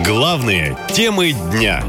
Главные темы дня.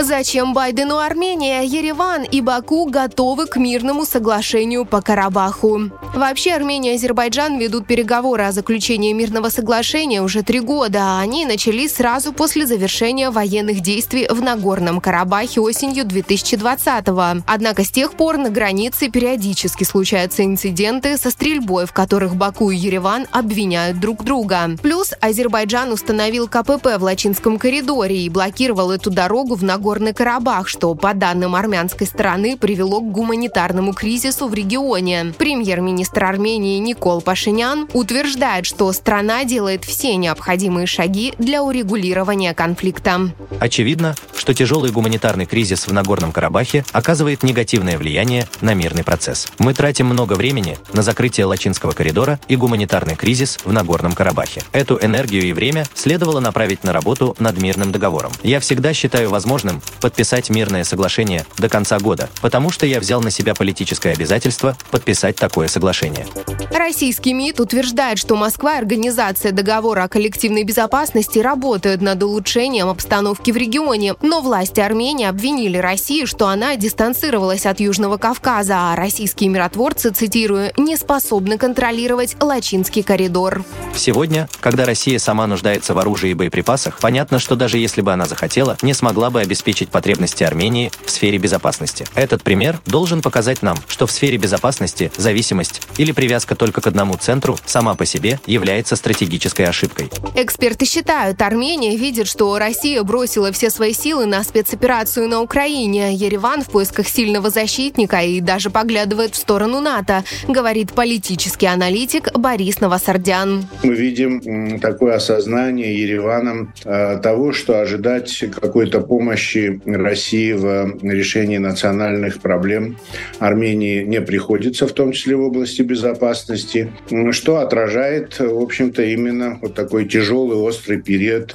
Зачем Байдену Армения? Ереван и Баку готовы к мирному соглашению по Карабаху. Вообще Армения и Азербайджан ведут переговоры о заключении мирного соглашения уже три года, а они начались сразу после завершения военных действий в Нагорном Карабахе осенью 2020-го. Однако с тех пор на границе периодически случаются инциденты со стрельбой, в которых Баку и Ереван обвиняют друг друга. Плюс Азербайджан установил КПП в Лачинском коридоре и блокировал эту дорогу в Нагорный Карабах, что, по данным армянской стороны, привело к гуманитарному кризису в регионе. Премьер-министр Армении Никол Пашинян утверждает, что страна делает все необходимые шаги для урегулирования конфликта. Очевидно, что тяжелый гуманитарный кризис в Нагорном Карабахе оказывает негативное влияние на мирный процесс. Мы тратим много времени на закрытие Лачинского коридора и гуманитарный кризис в Нагорном Карабахе. Эту энергию и время следовало направить на работу над мирным договором. Я всегда считаю возможным подписать мирное соглашение до конца года, потому что я взял на себя политическое обязательство подписать такое соглашение. Российский МИД утверждает, что Москва и Организация договора о коллективной безопасности работают над улучшением обстановки в регионе, но власти Армении обвинили Россию, что она дистанцировалась от Южного Кавказа, а российские миротворцы, цитирую, не способны контролировать Лачинский коридор. Сегодня, когда Россия сама нуждается в оружии и боеприпасах, понятно, что даже если бы она захотела, не смогла бы обеспечить потребности Армении в сфере безопасности. Этот пример должен показать нам, что в сфере безопасности зависимость или привязка только к одному центру сама по себе является стратегической ошибкой. Эксперты считают, Армения видит, что Россия бросила все свои силы на спецоперацию на Украине. Ереван в поисках сильного защитника и даже поглядывает в сторону НАТО, говорит политический аналитик Борис Новосардян. Мы видим такое осознание Ереваном э, того, что ожидать какой-то помощи России в решении национальных проблем Армении не приходится, в том числе в области безопасности, что отражает, в общем-то, именно вот такой тяжелый, острый период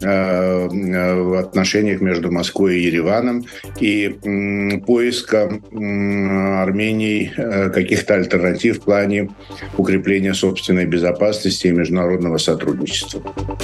в отношениях между Москвой и Ереваном и поиска Армении э, каких-то альтернатив в плане укрепления собственной безопасности и международного сотрудничества.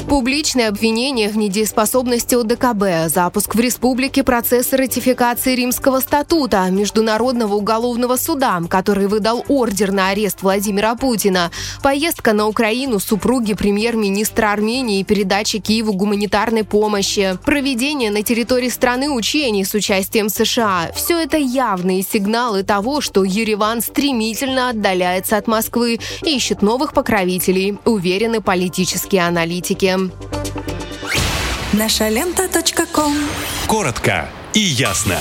Публичное обвинение в недееспособности ОДКБ, запуск в республике процесса ратификации Римского статута Международного уголовного суда, который выдал ордер на арест Владимира Путина, поездка на Украину супруги премьер-министра Армении и передача Киеву гуманитарной гуманитарной помощи, проведение на территории страны учений с участием США. Все это явные сигналы того, что Ереван стремительно отдаляется от Москвы и ищет новых покровителей, уверены политические аналитики. Наша лента. Коротко и ясно.